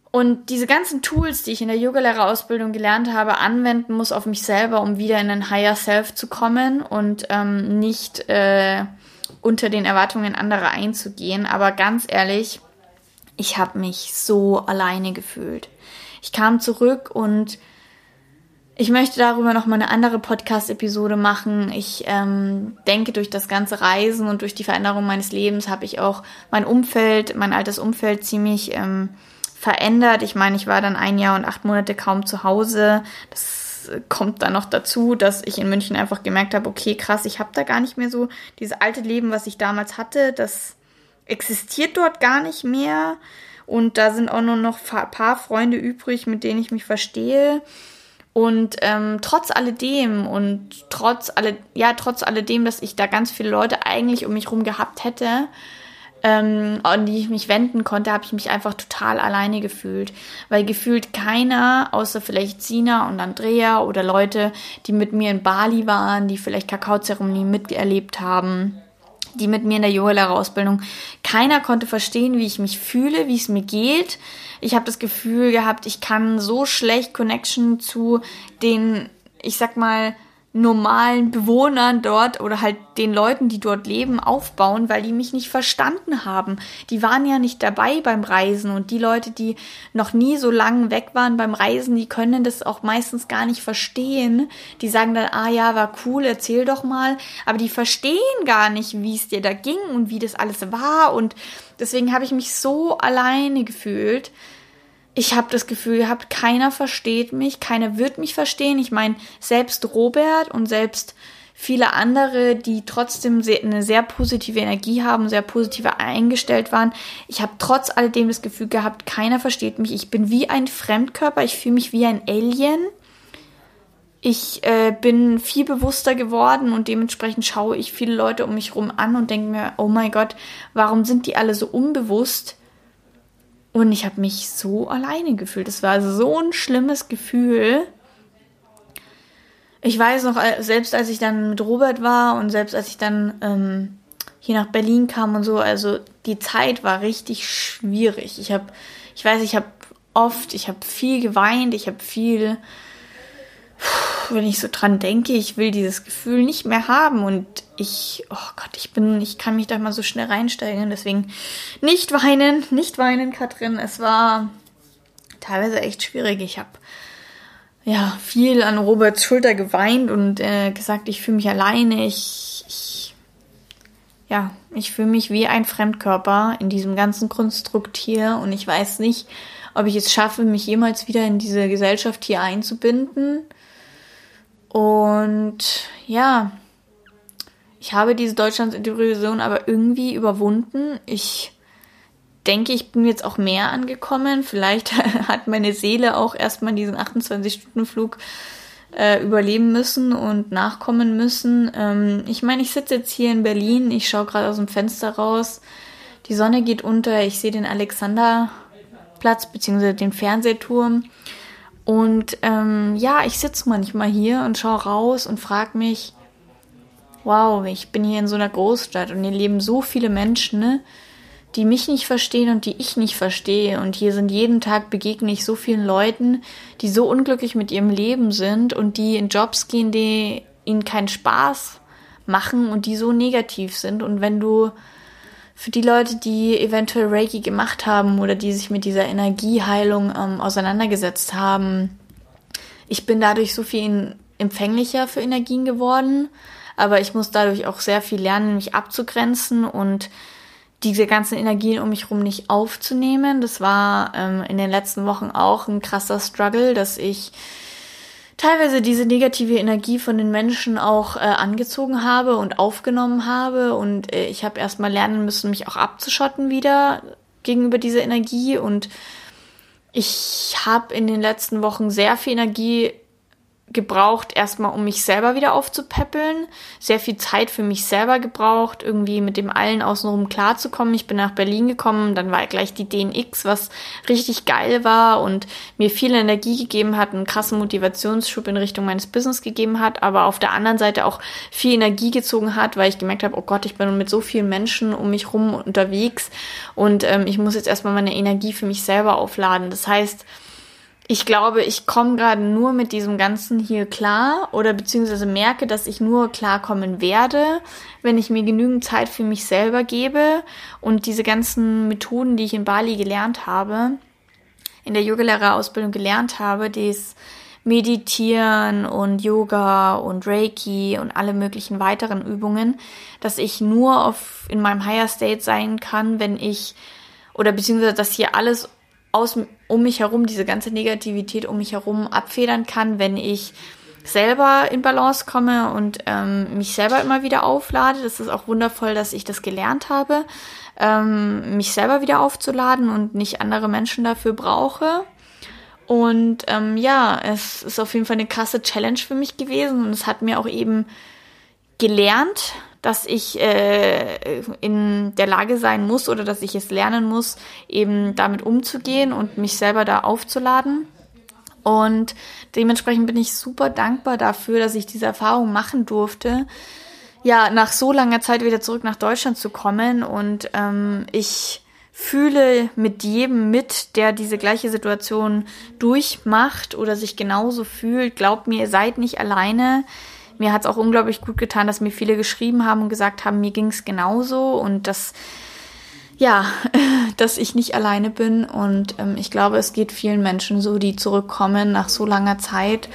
Und diese ganzen Tools, die ich in der Yogalehrerausbildung gelernt habe, anwenden muss auf mich selber, um wieder in ein Higher Self zu kommen und ähm, nicht äh, unter den Erwartungen anderer einzugehen. Aber ganz ehrlich, ich habe mich so alleine gefühlt. Ich kam zurück und ich möchte darüber noch mal eine andere Podcast-Episode machen. Ich ähm, denke, durch das ganze Reisen und durch die Veränderung meines Lebens habe ich auch mein Umfeld, mein altes Umfeld ziemlich ähm, verändert. Ich meine, ich war dann ein Jahr und acht Monate kaum zu Hause. Das kommt dann noch dazu, dass ich in München einfach gemerkt habe, okay, krass, ich habe da gar nicht mehr so dieses alte Leben, was ich damals hatte, das existiert dort gar nicht mehr. Und da sind auch nur noch ein paar Freunde übrig, mit denen ich mich verstehe. Und ähm, trotz alledem und trotz alle, ja, trotz alledem, dass ich da ganz viele Leute eigentlich um mich rum gehabt hätte, ähm, an die ich mich wenden konnte, habe ich mich einfach total alleine gefühlt. Weil gefühlt keiner, außer vielleicht Sina und Andrea oder Leute, die mit mir in Bali waren, die vielleicht Kakaozeremonien miterlebt haben, die mit mir in der Yoga-Lehrerausbildung, keiner konnte verstehen, wie ich mich fühle, wie es mir geht. Ich habe das Gefühl gehabt, ich kann so schlecht Connection zu den, ich sag mal, normalen Bewohnern dort oder halt den Leuten, die dort leben, aufbauen, weil die mich nicht verstanden haben. Die waren ja nicht dabei beim Reisen und die Leute, die noch nie so lange weg waren beim Reisen, die können das auch meistens gar nicht verstehen. Die sagen dann, ah ja, war cool, erzähl doch mal, aber die verstehen gar nicht, wie es dir da ging und wie das alles war und deswegen habe ich mich so alleine gefühlt ich habe das Gefühl gehabt, keiner versteht mich, keiner wird mich verstehen. Ich meine, selbst Robert und selbst viele andere, die trotzdem eine sehr positive Energie haben, sehr positiv eingestellt waren. Ich habe trotz alledem das Gefühl gehabt, keiner versteht mich. Ich bin wie ein Fremdkörper, ich fühle mich wie ein Alien. Ich äh, bin viel bewusster geworden und dementsprechend schaue ich viele Leute um mich herum an und denke mir, oh mein Gott, warum sind die alle so unbewusst? Und ich habe mich so alleine gefühlt. Es war so ein schlimmes Gefühl. Ich weiß noch, selbst als ich dann mit Robert war und selbst als ich dann ähm, hier nach Berlin kam und so, also die Zeit war richtig schwierig. Ich habe, ich weiß, ich habe oft, ich habe viel geweint, ich habe viel, wenn ich so dran denke, ich will dieses Gefühl nicht mehr haben und ich, oh Gott, ich bin, ich kann mich da mal so schnell reinsteigen. Deswegen nicht weinen, nicht weinen, Katrin. Es war teilweise echt schwierig. Ich habe ja viel an Roberts Schulter geweint und äh, gesagt, ich fühle mich alleine. Ich, ich, ja, ich fühle mich wie ein Fremdkörper in diesem ganzen Konstrukt hier und ich weiß nicht, ob ich es schaffe, mich jemals wieder in diese Gesellschaft hier einzubinden. Und ja, ich habe diese Deutschlandsintegration aber irgendwie überwunden. Ich denke, ich bin jetzt auch mehr angekommen. Vielleicht (laughs) hat meine Seele auch erstmal diesen 28-Stunden-Flug äh, überleben müssen und nachkommen müssen. Ähm, ich meine, ich sitze jetzt hier in Berlin, ich schaue gerade aus dem Fenster raus. Die Sonne geht unter, ich sehe den Alexanderplatz bzw. den Fernsehturm. Und ähm, ja, ich sitze manchmal hier und schaue raus und frage mich, wow, ich bin hier in so einer Großstadt und hier leben so viele Menschen, ne? die mich nicht verstehen und die ich nicht verstehe. Und hier sind jeden Tag begegne ich so vielen Leuten, die so unglücklich mit ihrem Leben sind und die in Jobs gehen, die ihnen keinen Spaß machen und die so negativ sind. Und wenn du für die Leute, die eventuell Reiki gemacht haben oder die sich mit dieser Energieheilung ähm, auseinandergesetzt haben, ich bin dadurch so viel empfänglicher für Energien geworden, aber ich muss dadurch auch sehr viel lernen, mich abzugrenzen und diese ganzen Energien um mich herum nicht aufzunehmen. Das war ähm, in den letzten Wochen auch ein krasser Struggle, dass ich teilweise diese negative Energie von den Menschen auch äh, angezogen habe und aufgenommen habe. Und äh, ich habe erstmal lernen müssen, mich auch abzuschotten wieder gegenüber dieser Energie. Und ich habe in den letzten Wochen sehr viel Energie gebraucht, erstmal um mich selber wieder aufzupäppeln. Sehr viel Zeit für mich selber gebraucht, irgendwie mit dem allen außenrum klarzukommen. Ich bin nach Berlin gekommen, dann war gleich die DNX, was richtig geil war und mir viel Energie gegeben hat, einen krassen Motivationsschub in Richtung meines Business gegeben hat, aber auf der anderen Seite auch viel Energie gezogen hat, weil ich gemerkt habe, oh Gott, ich bin mit so vielen Menschen um mich rum unterwegs und ähm, ich muss jetzt erstmal meine Energie für mich selber aufladen. Das heißt, ich glaube, ich komme gerade nur mit diesem Ganzen hier klar oder beziehungsweise merke, dass ich nur klarkommen werde, wenn ich mir genügend Zeit für mich selber gebe und diese ganzen Methoden, die ich in Bali gelernt habe, in der Yogalehrerausbildung gelernt habe, das Meditieren und Yoga und Reiki und alle möglichen weiteren Übungen, dass ich nur auf, in meinem Higher State sein kann, wenn ich oder beziehungsweise dass hier alles aus, um mich herum, diese ganze Negativität um mich herum abfedern kann, wenn ich selber in Balance komme und ähm, mich selber immer wieder auflade. Das ist auch wundervoll, dass ich das gelernt habe, ähm, mich selber wieder aufzuladen und nicht andere Menschen dafür brauche. Und ähm, ja, es ist auf jeden Fall eine krasse Challenge für mich gewesen und es hat mir auch eben gelernt, dass ich äh, in der Lage sein muss oder dass ich es lernen muss, eben damit umzugehen und mich selber da aufzuladen. Und dementsprechend bin ich super dankbar dafür, dass ich diese Erfahrung machen durfte, ja, nach so langer Zeit wieder zurück nach Deutschland zu kommen. Und ähm, ich fühle mit jedem mit, der diese gleiche Situation durchmacht oder sich genauso fühlt. Glaubt mir, ihr seid nicht alleine mir hat es auch unglaublich gut getan, dass mir viele geschrieben haben und gesagt haben, mir ging es genauso und dass ja, (laughs) dass ich nicht alleine bin. Und ähm, ich glaube, es geht vielen Menschen so, die zurückkommen nach so langer Zeit.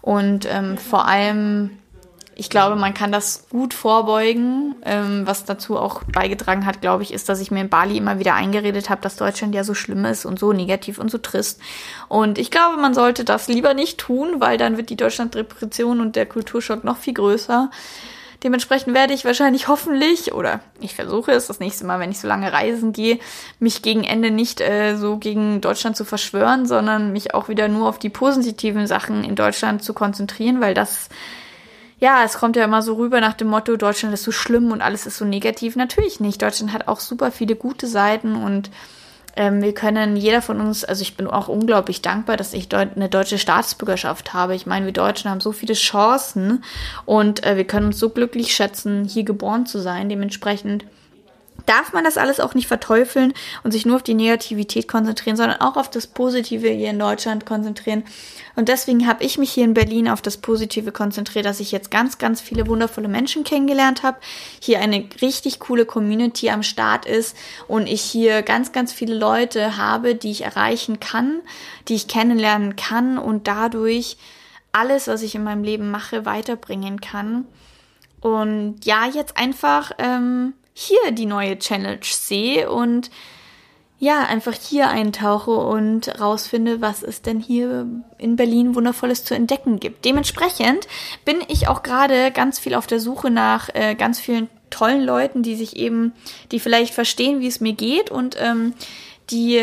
Und ähm, vor allem ich glaube, man kann das gut vorbeugen. Ähm, was dazu auch beigetragen hat, glaube ich, ist, dass ich mir in Bali immer wieder eingeredet habe, dass Deutschland ja so schlimm ist und so negativ und so trist. Und ich glaube, man sollte das lieber nicht tun, weil dann wird die Deutschland-Depression und der Kulturschock noch viel größer. Dementsprechend werde ich wahrscheinlich hoffentlich, oder ich versuche es das nächste Mal, wenn ich so lange reisen gehe, mich gegen Ende nicht äh, so gegen Deutschland zu verschwören, sondern mich auch wieder nur auf die positiven Sachen in Deutschland zu konzentrieren, weil das ja, es kommt ja immer so rüber nach dem Motto, Deutschland ist so schlimm und alles ist so negativ. Natürlich nicht. Deutschland hat auch super viele gute Seiten und ähm, wir können, jeder von uns, also ich bin auch unglaublich dankbar, dass ich deut eine deutsche Staatsbürgerschaft habe. Ich meine, wir Deutschen haben so viele Chancen und äh, wir können uns so glücklich schätzen, hier geboren zu sein. Dementsprechend darf man das alles auch nicht verteufeln und sich nur auf die Negativität konzentrieren, sondern auch auf das Positive hier in Deutschland konzentrieren. Und deswegen habe ich mich hier in Berlin auf das Positive konzentriert, dass ich jetzt ganz, ganz viele wundervolle Menschen kennengelernt habe, hier eine richtig coole Community am Start ist und ich hier ganz, ganz viele Leute habe, die ich erreichen kann, die ich kennenlernen kann und dadurch alles, was ich in meinem Leben mache, weiterbringen kann. Und ja, jetzt einfach ähm, hier die neue Challenge sehe und ja, einfach hier eintauche und rausfinde, was es denn hier in Berlin wundervolles zu entdecken gibt. Dementsprechend bin ich auch gerade ganz viel auf der Suche nach äh, ganz vielen tollen Leuten, die sich eben, die vielleicht verstehen, wie es mir geht und ähm, die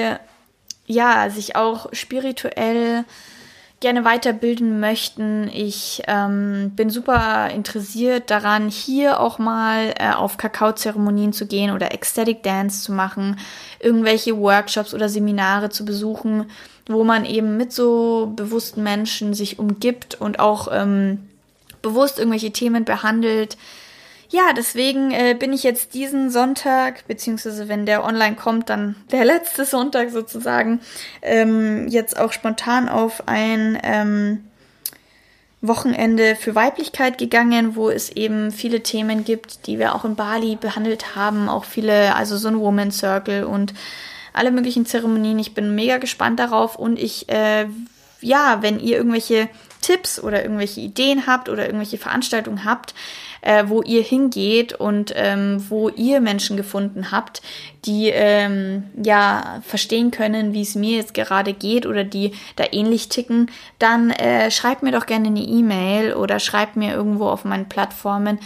ja sich auch spirituell gerne weiterbilden möchten. Ich ähm, bin super interessiert daran, hier auch mal äh, auf Kakaozeremonien zu gehen oder Ecstatic Dance zu machen, irgendwelche Workshops oder Seminare zu besuchen, wo man eben mit so bewussten Menschen sich umgibt und auch ähm, bewusst irgendwelche Themen behandelt, ja, deswegen äh, bin ich jetzt diesen Sonntag, beziehungsweise wenn der online kommt, dann der (laughs) letzte Sonntag sozusagen, ähm, jetzt auch spontan auf ein ähm, Wochenende für Weiblichkeit gegangen, wo es eben viele Themen gibt, die wir auch in Bali behandelt haben, auch viele, also so ein Woman Circle und alle möglichen Zeremonien. Ich bin mega gespannt darauf und ich, äh, ja, wenn ihr irgendwelche Tipps oder irgendwelche Ideen habt oder irgendwelche Veranstaltungen habt, äh, wo ihr hingeht und ähm, wo ihr Menschen gefunden habt, die ähm, ja verstehen können, wie es mir jetzt gerade geht oder die da ähnlich ticken, dann äh, schreibt mir doch gerne eine E-Mail oder schreibt mir irgendwo auf meinen Plattformen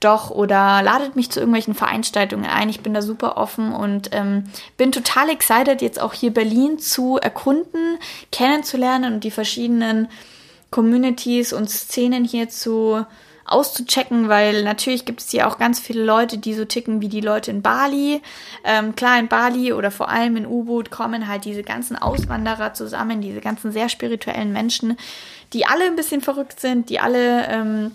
doch oder ladet mich zu irgendwelchen Veranstaltungen ein. Ich bin da super offen und ähm, bin total excited, jetzt auch hier Berlin zu erkunden, kennenzulernen und die verschiedenen Communities und Szenen hier zu auszuchecken, weil natürlich gibt es hier auch ganz viele Leute, die so ticken wie die Leute in Bali. Ähm, klar, in Bali oder vor allem in U-Boot kommen halt diese ganzen Auswanderer zusammen, diese ganzen sehr spirituellen Menschen, die alle ein bisschen verrückt sind, die alle, ähm,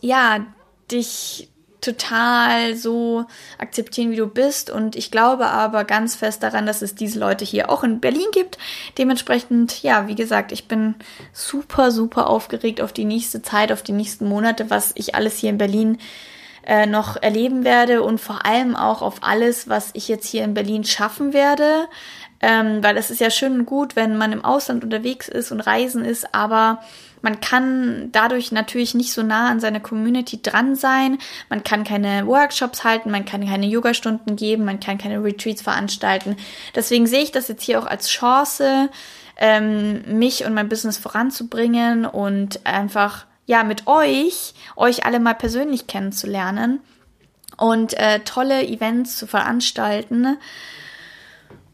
ja, dich total so akzeptieren, wie du bist. Und ich glaube aber ganz fest daran, dass es diese Leute hier auch in Berlin gibt. Dementsprechend, ja, wie gesagt, ich bin super, super aufgeregt auf die nächste Zeit, auf die nächsten Monate, was ich alles hier in Berlin äh, noch erleben werde und vor allem auch auf alles, was ich jetzt hier in Berlin schaffen werde. Ähm, weil es ist ja schön und gut, wenn man im Ausland unterwegs ist und reisen ist, aber man kann dadurch natürlich nicht so nah an seiner Community dran sein. Man kann keine Workshops halten, man kann keine Yogastunden geben, man kann keine Retreats veranstalten. Deswegen sehe ich das jetzt hier auch als Chance, ähm, mich und mein Business voranzubringen und einfach ja mit euch, euch alle mal persönlich kennenzulernen und äh, tolle Events zu veranstalten.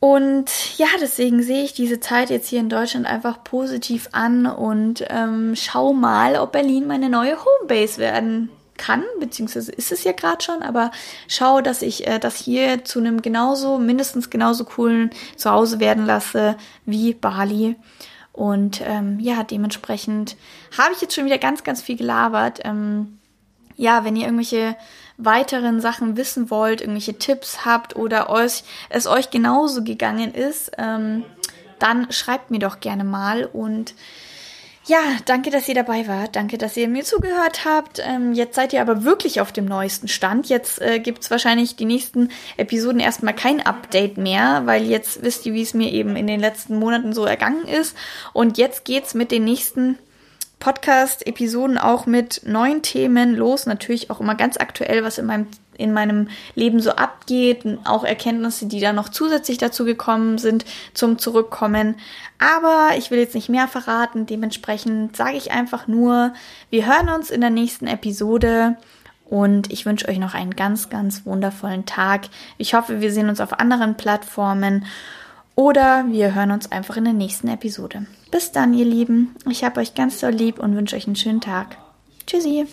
Und ja, deswegen sehe ich diese Zeit jetzt hier in Deutschland einfach positiv an und ähm, schau mal, ob Berlin meine neue Homebase werden kann, beziehungsweise ist es ja gerade schon, aber schau, dass ich äh, das hier zu einem genauso, mindestens genauso coolen Zuhause werden lasse wie Bali. Und ähm, ja, dementsprechend habe ich jetzt schon wieder ganz, ganz viel gelabert. Ähm, ja, wenn ihr irgendwelche weiteren Sachen wissen wollt, irgendwelche Tipps habt oder euch, es euch genauso gegangen ist, ähm, dann schreibt mir doch gerne mal und ja, danke, dass ihr dabei wart. Danke, dass ihr mir zugehört habt. Ähm, jetzt seid ihr aber wirklich auf dem neuesten Stand. Jetzt äh, gibt's wahrscheinlich die nächsten Episoden erstmal kein Update mehr, weil jetzt wisst ihr, wie es mir eben in den letzten Monaten so ergangen ist. Und jetzt geht's mit den nächsten Podcast-Episoden auch mit neuen Themen los. Natürlich auch immer ganz aktuell, was in meinem, in meinem Leben so abgeht. Auch Erkenntnisse, die da noch zusätzlich dazu gekommen sind zum Zurückkommen. Aber ich will jetzt nicht mehr verraten. Dementsprechend sage ich einfach nur, wir hören uns in der nächsten Episode. Und ich wünsche euch noch einen ganz, ganz wundervollen Tag. Ich hoffe, wir sehen uns auf anderen Plattformen. Oder wir hören uns einfach in der nächsten Episode. Bis dann, ihr Lieben. Ich habe euch ganz doll lieb und wünsche euch einen schönen Tag. Tschüssi.